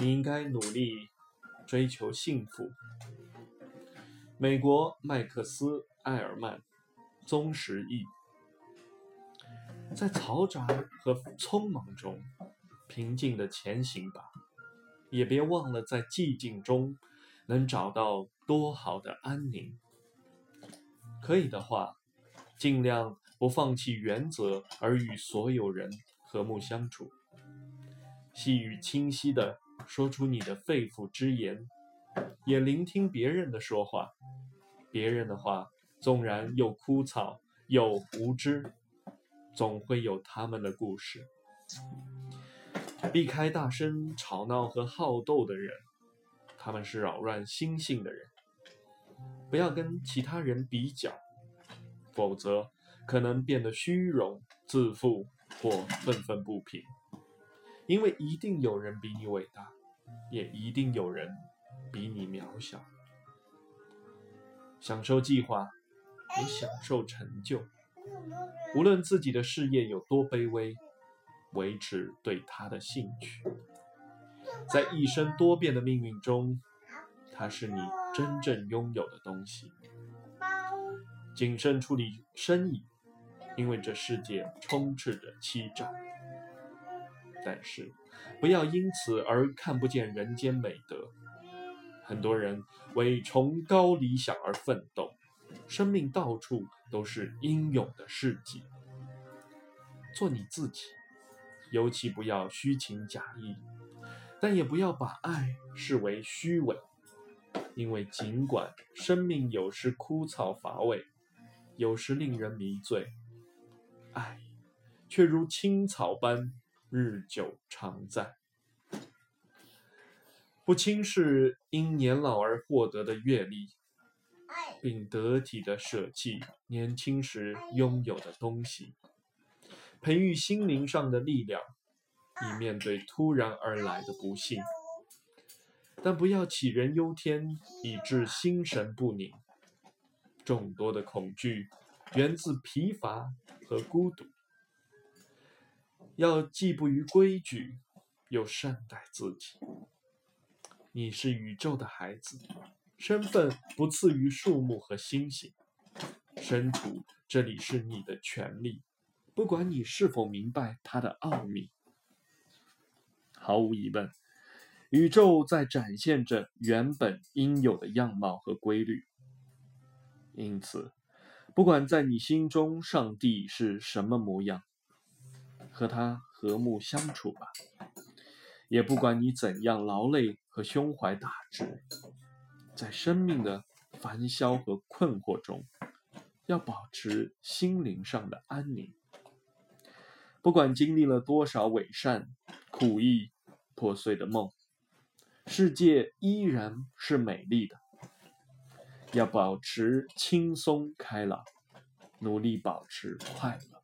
你应该努力追求幸福。美国麦克斯·埃尔曼，宗实义。在嘈杂和匆忙中，平静地前行吧，也别忘了在寂静中能找到多好的安宁。可以的话，尽量不放弃原则，而与所有人和睦相处。细雨清晰地说出你的肺腑之言，也聆听别人的说话。别人的话，纵然又枯燥又无知，总会有他们的故事。避开大声吵闹和好斗的人，他们是扰乱心性的人。不要跟其他人比较，否则可能变得虚荣、自负或愤愤不平。因为一定有人比你伟大，也一定有人比你渺小。享受计划，也享受成就。无论自己的事业有多卑微，维持对他的兴趣。在一生多变的命运中，它是你真正拥有的东西。谨慎处理生意，因为这世界充斥着欺诈。但是，不要因此而看不见人间美德。很多人为崇高理想而奋斗，生命到处都是英勇的事迹。做你自己，尤其不要虚情假意，但也不要把爱视为虚伪。因为尽管生命有时枯燥乏味，有时令人迷醉，爱却如青草般日久常在。不轻视因年老而获得的阅历，并得体的舍弃年轻时拥有的东西，培育心灵上的力量，以面对突然而来的不幸。但不要杞人忧天，以致心神不宁。众多的恐惧源自疲乏和孤独。要既不于规矩，又善待自己。你是宇宙的孩子，身份不次于树木和星星。身处这里是你的权利，不管你是否明白它的奥秘。毫无疑问，宇宙在展现着原本应有的样貌和规律。因此，不管在你心中上帝是什么模样，和他和睦相处吧。也不管你怎样劳累和胸怀大志，在生命的烦嚣和困惑中，要保持心灵上的安宁。不管经历了多少伪善、苦役、破碎的梦，世界依然是美丽的。要保持轻松开朗，努力保持快乐。